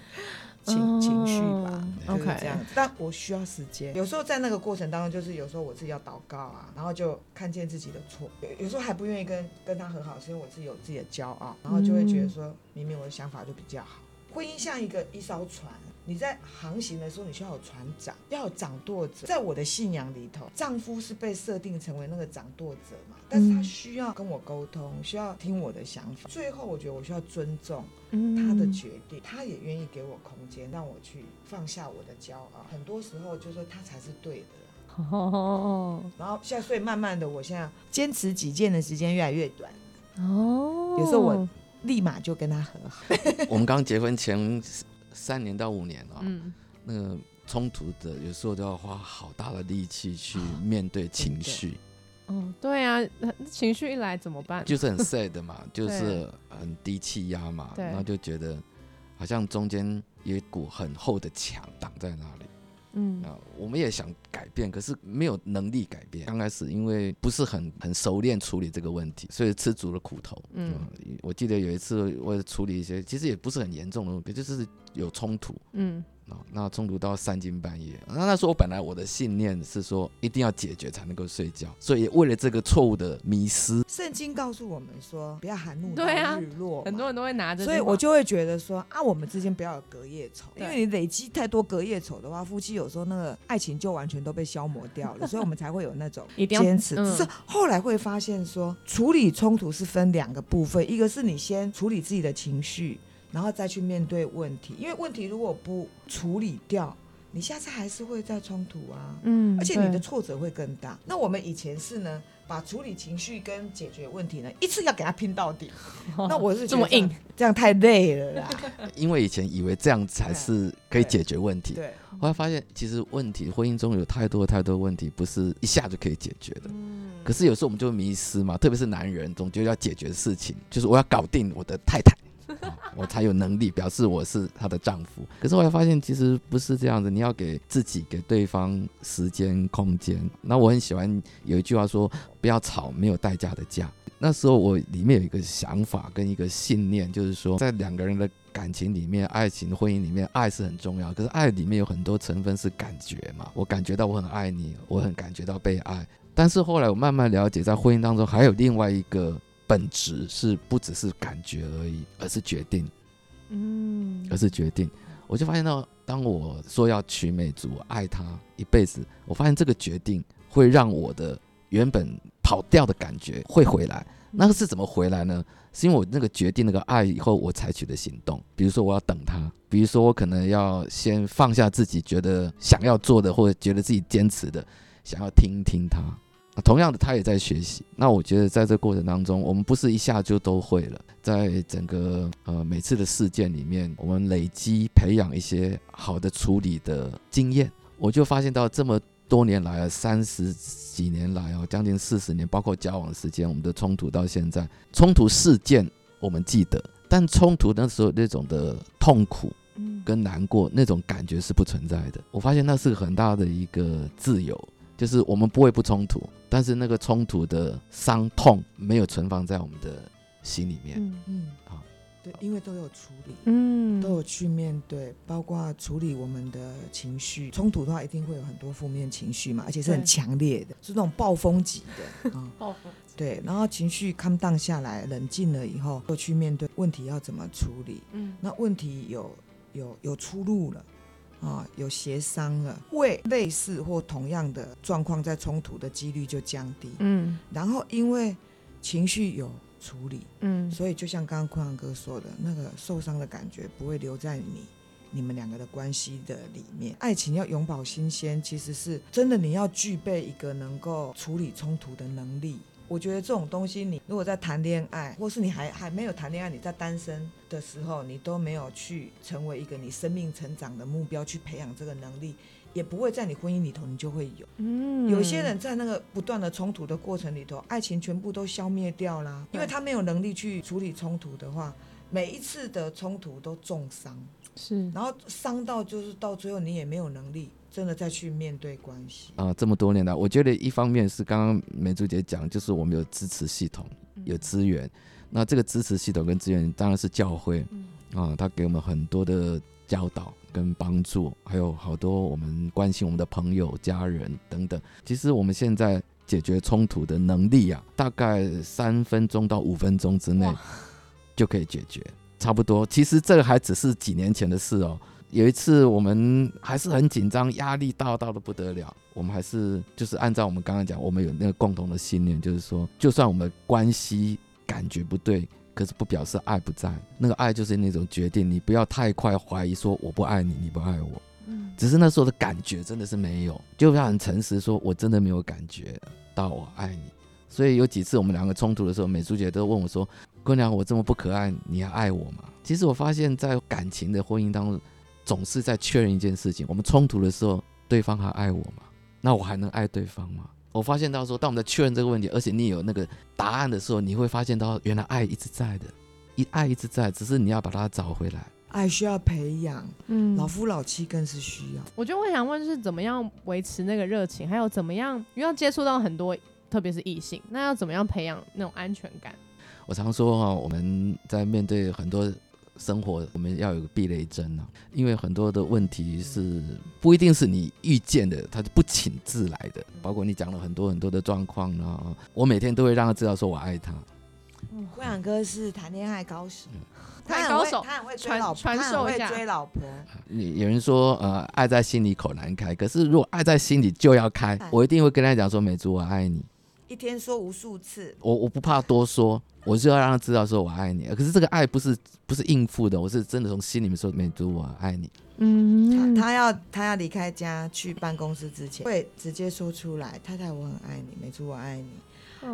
情、哦情绪吧，就是 OK 这样。但我需要时间，有时候在那个过程当中，就是有时候我自己要祷告啊，然后就看见自己的错，有有时候还不愿意跟跟他和好，是因为我自己有自己的骄傲，然后就会觉得说，明明我的想法就比较好。婚姻像一个一艘船，你在航行的时候，你需要有船长，要有掌舵者。在我的信仰里头，丈夫是被设定成为那个掌舵者嘛，但是他嗯需要跟我沟通，需要听我的想法。最后，我觉得我需要尊重嗯他的决定，他也愿意给我空间，让我去放下我的骄傲。很多时候，就说他才是对的啦。哦然后现在，所以慢慢的，我现在坚持己见的时间越来越短，哦，有时候我立马就跟他和好。[laughs] 我们刚结婚前三年到五年啊、嗯。那个冲突的有时候都要花好大的力气去面对情绪，嗯，对啊，情绪一来怎么办？就是很 sad 嘛，[laughs] 就是很低气压嘛，对。然后就觉得好像中间有一股很厚的墙挡在那里。嗯啊，我们也想改变，可是没有能力改变。刚开始因为不是很很熟练处理这个问题，所以吃足了苦头。嗯嗯，我记得有一次我处理一些，其实也不是很严重的问题，就是有冲突嗯啊。那冲突到三更半夜，那那时候我本来我的信念是说一定要解决才能够睡觉，所以为了这个错误的迷失，圣经告诉我们说，不要含怒到对啊日落嘛，很多人都会拿着所，以我就会觉得说啊，我们之间不要有隔夜仇，因为你累积太多隔夜仇的话，夫妻有时候那个爱情就完全都被消磨掉了，所以我们才会有那种 [laughs] 一定要坚持。嗯只是后来会发现说，处理冲突是分两个部分，一个是你先处理自己的情绪，然后再去面对问题，因为问题如果不处理掉，你下次还是会再冲突啊。嗯，而且你的挫折会更大。那我们以前是呢，把处理情绪跟解决问题呢，一次要给他拼到底。[laughs] 那我是这么硬，这样太累了啦。[laughs] 因为以前以为这样才是可以解决问题，对，后来发现其实问题婚姻中有太多太多问题不是一下就可以解决的。嗯可是有时候我们就会迷失嘛，特别是男人，总觉得要解决事情，就是我要搞定我的太太，啊我才有能力表示我是她的丈夫。可是后来发现其实不是这样子，你要给自己、给对方时间、空间。那我很喜欢有一句话说：“不要吵没有代价的架。”那时候我里面有一个想法跟一个信念，就是说在两个人的感情里面、爱情、婚姻里面，爱是很重要。可是爱里面有很多成分是感觉嘛，我感觉到我很爱你，我很感觉到被爱。但是后来我慢慢了解，在婚姻当中还有另外一个本质，是不只是感觉而已，而是决定，嗯而是决定。我就发现到，当我说要娶美竹，爱她一辈子，我发现这个决定会让我的原本跑掉的感觉会回来。那个是怎么回来呢？是因为我那个决定那个爱以后，我采取的行动，比如说我要等他，比如说我可能要先放下自己觉得想要做的，或者觉得自己坚持的，想要听一听他。那同样的，他也在学习。那我觉得在这过程当中，我们不是一下就都会了，在整个呃每次的事件里面，我们累积培养一些好的处理的经验，我就发现到这么多年来啊，三十几年来哦，将近四十年，包括交往时间，我们的冲突到现在，冲突事件我们记得，但冲突那时候那种的痛苦嗯跟难过那种感觉是不存在的。我发现那是很大的一个自由，就是我们不会不冲突，但是那个冲突的伤痛没有存放在我们的心里面。嗯嗯，好对，因为都有处理。嗯都有去面对，包括处理我们的情绪。冲突的话，一定会有很多负面情绪嘛，而且是很强烈的，是那种暴风级的。啊。[laughs] 暴风对。然后情绪 calm down 下来，冷静了以后，又去面对问题要怎么处理。嗯那问题有有有出路了。啊，有协商了，会类似或同样的状况，在冲突的几率就降低。嗯然后因为情绪有处理，嗯所以就像刚刚坤阳哥说的，那个受伤的感觉不会留在你你们两个的关系的里面。爱情要永葆新鲜，其实是真的你要具备一个能够处理冲突的能力。我觉得这种东西，你如果在谈恋爱，或是你还还没有谈恋爱，你在单身的时候，你都没有去成为一个你生命成长的目标，去培养这个能力，也不会在你婚姻里头你就会有。嗯。有些人在那个不断的冲突的过程里头，爱情全部都消灭掉啦，因为他没有能力去处理冲突的话，每一次的冲突都重伤，是。然后伤到就是到最后你也没有能力真的再去面对关系。啊、这么多年来，我觉得一方面是刚刚梅珠姐讲，就是我们有支持系统，有资源。那这个支持系统跟资源当然是教会嗯啊，他给我们很多的教导跟帮助，还有好多我们关心我们的朋友、家人等等。其实我们现在解决冲突的能力啊，大概三分钟到五分钟之内就可以解决，差不多。其实这个还只是几年前的事哦。有一次我们还是很紧张，压力大到的不得了。我们还是就是按照我们刚刚讲，我们有那个共同的信念，就是说，就算我们关系感觉不对，可是不表示爱不在。那个爱就是那种决定，你不要太快怀疑说我不爱你，你不爱我。嗯只是那时候的感觉真的是没有，就要很诚实说，我真的没有感觉到我爱你。所以有几次我们两个冲突的时候，美珠姐都问我说：“姑娘，我这么不可爱，你还爱我吗？”其实我发现，在感情的婚姻当中，总是在确认一件事情：我们冲突的时候，对方还爱我吗？那我还能爱对方吗？我发现到说，当我们在确认这个问题，而且你有那个答案的时候，你会发现到原来爱一直在的，一爱一直在，只是你要把它找回来。爱需要培养，嗯老夫老妻更是需要。我觉得我想问，就是怎么样维持那个热情，还有怎么样，因为要接触到很多，特别是异性，那要怎么样培养那种安全感？我常说哈、我们在面对很多生活，我们要有个避雷针啊，因为很多的问题是不一定是你预见的，它是不请自来的。包括你讲了很多很多的状况啊，我每天都会让他知道说我爱他。郭阳哥是谈恋爱高手，太他很会高手他很会追传老婆，传他很会授一下追老婆。有人说呃，爱在心里口难开，可是如果爱在心里就要开哎，我一定会跟他讲说，美珠我爱你，一天说无数次，我我不怕多说，我就要让他知道说我爱你。可是这个爱不是不是应付的，我是真的从心里面说，美珠我爱你。嗯他他要他要离开家去办公室之前，会直接说出来：“太太，我很爱你，美珠，我爱你。”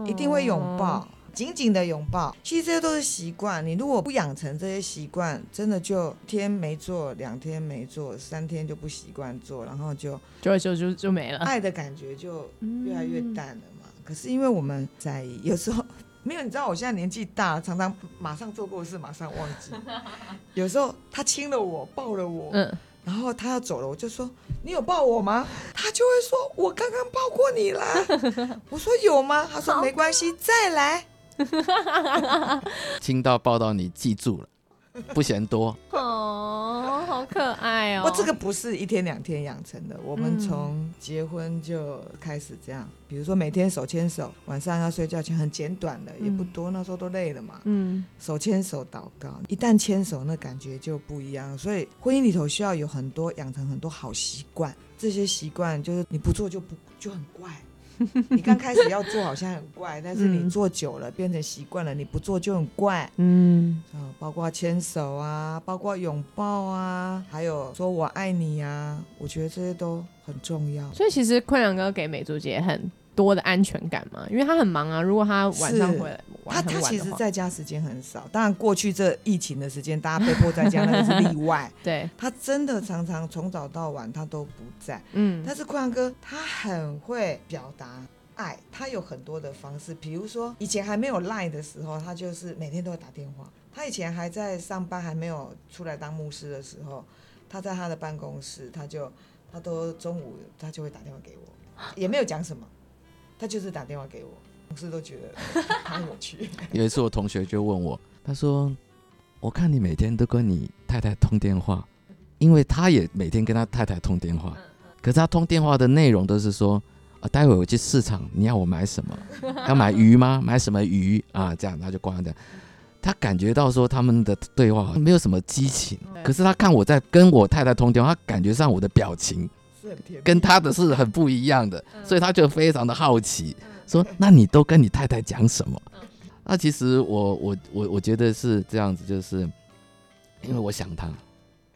一定会拥抱，紧紧的拥抱。其实这些都是习惯，你如果不养成这些习惯，真的就天没做，两天没做，三天就不习惯做，然后就就就就就没了。爱的感觉就越来越嗯淡了嘛。可是因为我们在意，有时候没有，你知道我现在年纪大，常常马上做过的事马上忘记。[laughs] 有时候他亲了我，抱了我，嗯，然后他要走了，我就说你有抱我吗？他就会说我刚刚抱过你啦。[laughs] 我说有吗？他说没关系，再来。[laughs] 亲到抱到你记住了，[laughs] 不嫌多。[laughs] 哦，好可爱哦。我这个不是一天两天养成的，我们嗯从结婚就开始这样。比如说每天手牵手，晚上要睡觉前很简短的，也不多，那时候都累了嘛。嗯手牵手祷告，一旦牵手，那感觉就不一样。所以婚姻里头需要有很多养成很多好习惯，这些习惯就是你不做就不就很怪。[laughs] 你刚开始要做好像很怪，但是嗯你做久了变成习惯了，你不做就很怪。嗯啊，包括牵手啊，包括拥抱啊，还有说我爱你啊，我觉得这些都很重要。所以其实坤良哥给美竹姐很多的安全感嘛，因为他很忙啊。如果他晚上回来他他其实在家时间很少，当然过去这疫情的时间，大家被迫在家那个是例外。[laughs] 对，他真的常常从早到晚他都不在，嗯但是坤阳哥他很会表达爱，他有很多的方式，比如说以前还没有 Line 的时候，他就是每天都会打电话。他以前还在上班，还没有出来当牧师的时候，他在他的办公室，他就他都中午他就会打电话给我，也没有讲什么，他就是打电话给我，同事都觉得 [laughs] 他很有趣。有一次我同学就问我，他说：“我看你每天都跟你太太通电话，因为他也每天跟他太太通电话，可是他通电话的内容都是说。”啊，待会我去市场，你要我买什么？要买鱼吗？买什么鱼啊？这样他就挂掉。他感觉到说他们的对话没有什么激情，可是他看我在跟我太太通电话，他感觉上我的表情跟他的是很不一样的，所以他就非常的好奇，说：“那你都跟你太太讲什么？”那其实我我我我觉得是这样子，就是因为我想他，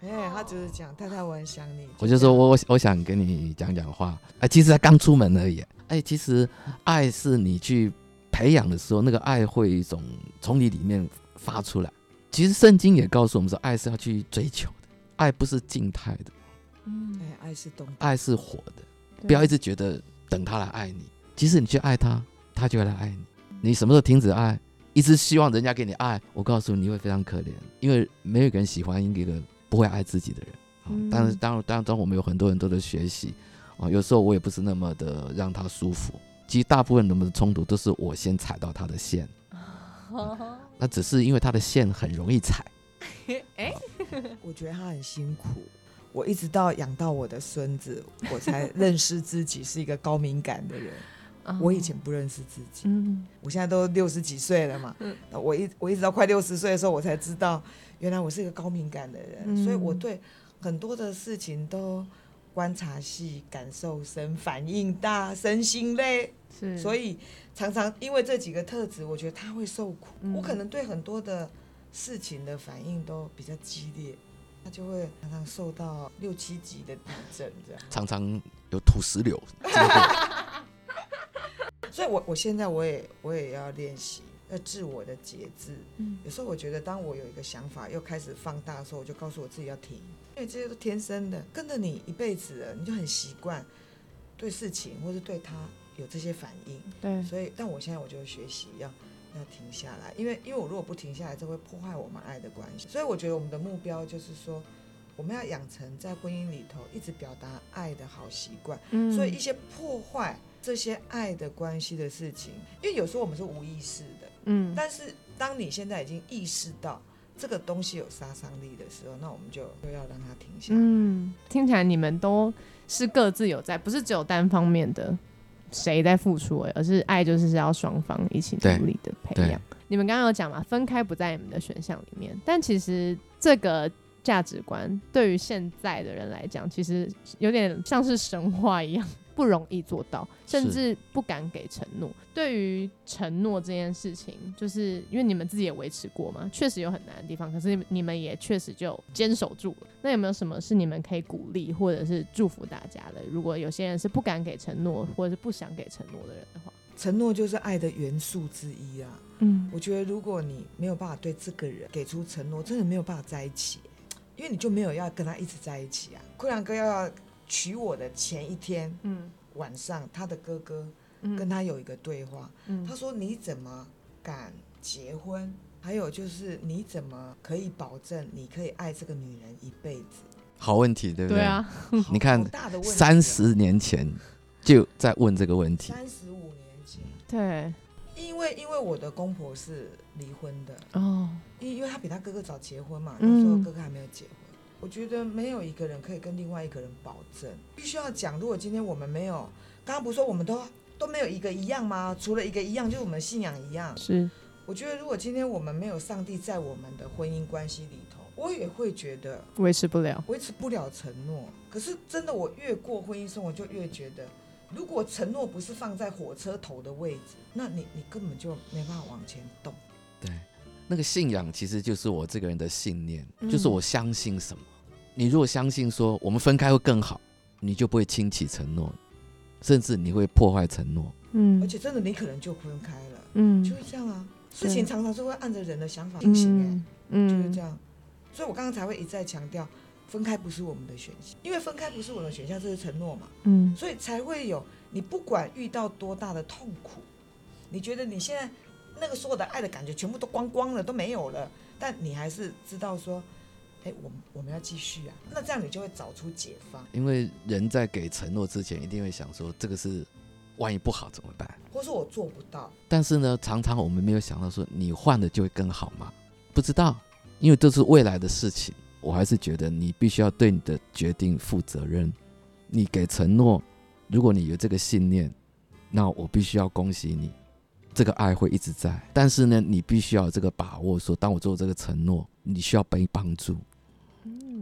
哎，他就是讲太太，我很想你。我就说我我我想跟你讲讲话，哎，其实他刚出门而已，哎，其实爱是你去培养的时候，那个爱会一种从你里面发出来。其实圣经也告诉我们说，爱是要去追求的，爱不是静态的，嗯哎，爱是动，爱是活的。不要一直觉得等他来爱你，即使你去爱他，他就会来爱你。你什么时候停止爱，一直希望人家给你爱，我告诉你，你会非常可怜，因为没有一个人喜欢一个不会爱自己的人。啊嗯但是当当中我们有很多很多的学习啊，有时候我也不是那么的让他舒服。其实大部分我们的冲突都是我先踩到他的线，[laughs] 那只是因为他的线很容易踩。[laughs] 哎，我觉得他很辛苦。我一直到养到我的孙子，我才认识自己是一个高敏感的人。[laughs] 我以前不认识自己，嗯。我现在都六十几岁了嘛。嗯。我一我一直到快六十岁的时候，我才知道原来我是一个高敏感的人，嗯。所以我对很多的事情都观察细、感受深、反应大、身心累。是，所以常常因为这几个特质，我觉得他会受苦。嗯。我可能对很多的事情的反应都比较激烈，他就会常常受到六七级的地震这样。常常有土石流。[laughs] 所以我我现在我也我也要练习要自我的节制。嗯有时候我觉得，当我有一个想法又开始放大的时候，我就告诉我自己要停，因为这些都天生的，跟着你一辈子了，你就很习惯对事情或是对他有这些反应。对，所以，但我现在我就会学习要要停下来，因为因为我如果不停下来，这会破坏我们爱的关系。所以我觉得我们的目标就是说，我们要养成在婚姻里头一直表达爱的好习惯。嗯所以一些破坏这些爱的关系的事情，因为有时候我们是无意识的，嗯，但是当你现在已经意识到这个东西有杀伤力的时候，那我们就就要让它停下来。嗯，听起来你们都是各自有在，不是只有单方面的谁在付出而是爱就是要双方一起努力的培养。你们刚刚有讲嘛，分开不在你们的选项里面，但其实这个价值观对于现在的人来讲，其实有点像是神话一样。不容易做到，甚至不敢给承诺。对于承诺这件事情，就是因为你们自己也维持过嘛，确实有很难的地方，可是你们也确实就坚守住了。那有没有什么是你们可以鼓励或者是祝福大家的？如果有些人是不敢给承诺，或者是不想给承诺的人的话，承诺就是爱的元素之一啊。嗯我觉得如果你没有办法对这个人给出承诺，真的没有办法在一起，因为你就没有要跟他一直在一起啊。坤良哥要娶我的前一天嗯。晚上，他的哥哥嗯。跟他有一个对话，嗯。他说：“你怎么敢结婚？还有就是你怎么可以保证你可以爱这个女人一辈子？好问题，对不对？对啊，你看大的问三十年前就在问这个问题，三十五年前，对。因为因为我的公婆是离婚的，哦，因因为他比他哥哥早结婚嘛，嗯。那时候哥哥还没有结婚。我觉得没有一个人可以跟另外一个人保证，必须要讲。如果今天我们没有，刚刚不是说我们都都没有一个一样吗？除了一个一样，就是我们信仰一样。是我觉得如果今天我们没有上帝在我们的婚姻关系里头，我也会觉得维持不了。维持不了承诺。可是真的，我越过婚姻生活，就越觉得，如果承诺不是放在火车头的位置，那你你根本就没办法往前动。对，那个信仰其实就是我这个人的信念，嗯就是我相信什么。你如果相信说我们分开会更好，你就不会轻启承诺，甚至你会破坏承诺。嗯而且真的，你可能就分开了，嗯就是这样啊。事情常常是会按着人的想法进行、哎、嗯就是这样。所以我刚刚才会一再强调，分开不是我们的选项，因为分开不是我的选项，这是承诺嘛。嗯所以才会有你不管遇到多大的痛苦，你觉得你现在那个所有的爱的感觉全部都光光了，都没有了，但你还是知道说，哎，我们我们要继续啊，那这样你就会找出解方，因为人在给承诺之前，一定会想说这个是万一不好怎么办？或是我做不到，但是呢，常常我们没有想到说你换了就会更好吗？不知道，因为这是未来的事情。我还是觉得你必须要对你的决定负责任。你给承诺，如果你有这个信念，那我必须要恭喜你，这个爱会一直在。但是呢，你必须要有这个把握说当我做这个承诺，你需要被帮助。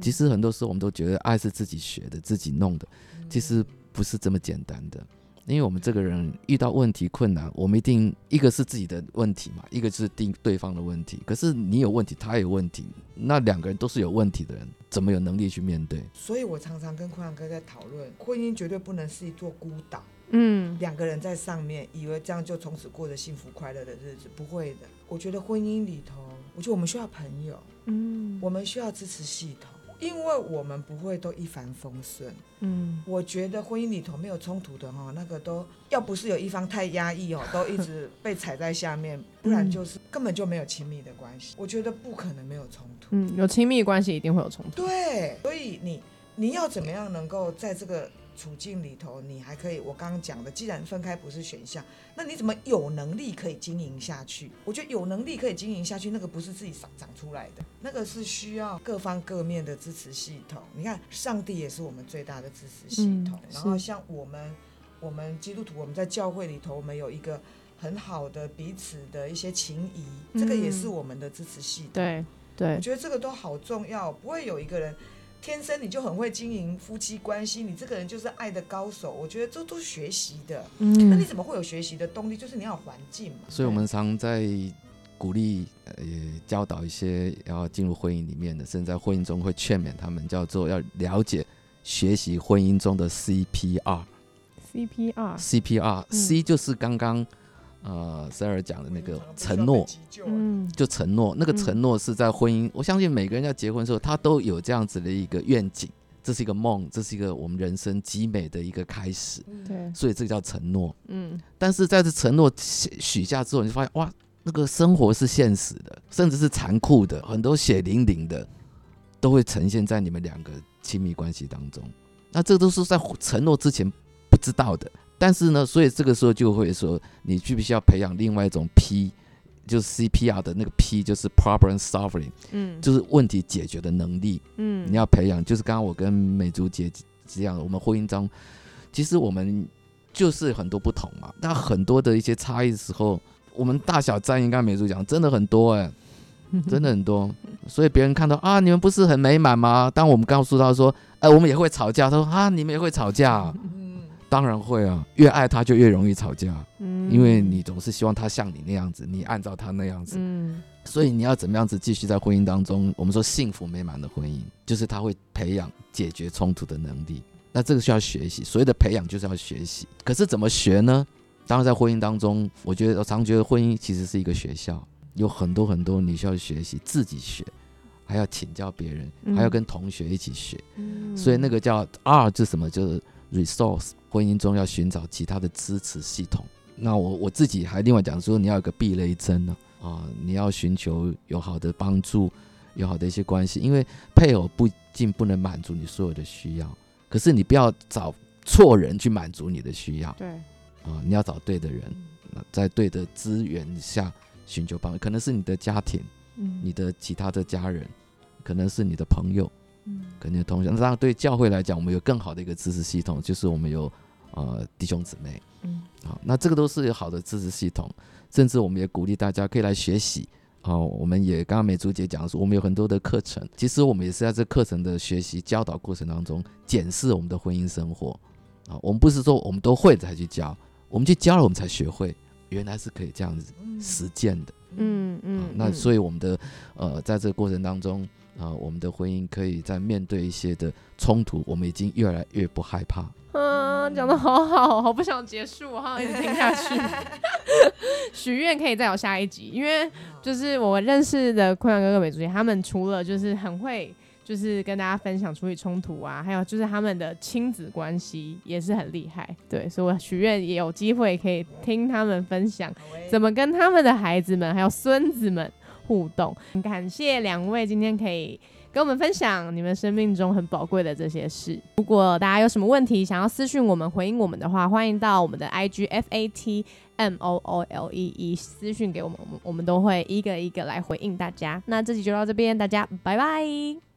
嗯其实很多时候我们都觉得爱是自己学的、自己弄的，其实不是这么简单的。因为我们这个人遇到问题困难，我们一定一个是自己的问题嘛，一个是定对方的问题。可是你有问题，他有问题，那两个人都是有问题的人，怎么有能力去面对？所以我常常跟坤阳哥在讨论，婚姻绝对不能是一座孤岛，嗯两个人在上面，以为这样就从此过着幸福快乐的日子，不会的。我觉得婚姻里头，我觉得我们需要朋友，嗯我们需要支持系统，因为我们不会都一帆风顺。嗯我觉得婚姻里头没有冲突的哈，那个都要不是有一方太压抑哦，[laughs] 都一直被踩在下面，不然就是根本就没有亲密的关系。我觉得不可能没有冲突。嗯，有亲密关系一定会有冲突。对，所以你你要怎么样能够在这个处境里头，你还可以我刚刚讲的，既然分开不是选项，那你怎么有能力可以经营下去？我觉得有能力可以经营下去，那个不是自己长长出来的，那个是需要各方各面的支持系统。你看，上帝也是我们最大的支持系统，嗯然后像我们我们基督徒，我们在教会里头，我们有一个。很好的彼此的一些情谊，这个也是嗯我们的支持系统。对对我，觉得这个都好重要，不会有一个人天生你就很会经营夫妻关系，你这个人就是爱的高手。我觉得这都是学习的，嗯。那你嗯。怎么会有学习的动力？就是你要有环境嘛。所以我们常在鼓励呃教导一些要进入婚姻里面的，甚至在婚姻中会劝勉他们，叫做要了解学习婚姻中的 CPR。CPR，CPR、嗯 C 就是刚刚呃 Sarah 讲的那个承诺，嗯就承诺，那个嗯承诺是在婚姻。我相信每个人要结婚的时候，他都有这样子的一个愿景，这是一个梦，这是一个我们人生极美的一个开始，对，所以这个叫承诺。嗯但是在这承诺许许下之后，你就发现哇，那个生活是现实的，甚至是残酷的，很多血淋淋的都会呈现在你们两个亲密关系当中。那这都是在承诺之前不知道的。但是呢，所以这个时候就会说，你需不需要培养另外一种 P，就是 CPR 的那个 P，就是 problem solving，嗯，就是问题解决的能力。嗯。你要培养，就是刚刚我跟美竹姐这样，我们婚姻中，其实我们就是很多不同嘛，那很多的一些差异的时候，我们大小战役，刚刚美竹讲，真的很多哎、[laughs] 真的很多，所以别人看到啊，你们不是很美满吗？当我们告诉他说，哎、我们也会吵架，他说啊，你们也会吵架当然会啊，越爱他就越容易吵架，嗯因为你总是希望他像你那样子，你按照他那样子，嗯所以你要怎么样子继续在婚姻当中，我们说幸福美满的婚姻，就是他会培养解决冲突的能力。那这个需要学习，所谓的培养就是要学习。可是怎么学呢？当然在婚姻当中，我觉得我常觉得婚姻其实是一个学校，有很多很多你需要学习，自己学，还要请教别人，嗯还要跟同学一起学。嗯所以那个叫 R 是什么？就是 resource。婚姻中要寻找其他的支持系统。那我我自己还另外讲说，你要有个避雷针呢啊，你要寻求有好的帮助，有好的一些关系，因为配偶不仅不能满足你所有的需要，可是你不要找错人去满足你的需要对，啊，你要找对的人，在对的资源下寻求帮助，可能是你的家庭，嗯你的其他的家人，可能是你的朋友。嗯跟你的同学。那当然，对教会来讲，我们有更好的一个支持系统，就是我们有呃弟兄姊妹。嗯好，那这个都是有好的支持系统，甚至我们也鼓励大家可以来学习。好，我们也刚刚美珠姐讲说，我们有很多的课程，其实我们也是在这课程的学习教导过程当中检视我们的婚姻生活。啊，我们不是说我们都会才去教，我们去教了我们才学会，原来是可以这样子实践的。啊嗯嗯，那所以我们的呃，在这个过程当中啊、我们的婚姻可以在面对一些的冲突，我们已经越来越不害怕。嗯，讲的好好，好不想结束，好想一直听下去。[laughs] 许愿可以再有下一集，因为就是我认识的坤阳哥哥、美竹姐，他们除了就是很会。就是跟大家分享处理冲突啊，还有就是他们的亲子关系也是很厉害，对，所以我许愿也有机会可以听他们分享怎么跟他们的孩子们还有孙子们互动。感谢两位今天可以跟我们分享你们生命中很宝贵的这些事。如果大家有什么问题想要私讯我们回应我们的话，欢迎到我们的 IG F A T M O O L E E 私讯给我们，我们我们都会一个一个来回应大家。那这集就到这边，大家拜拜。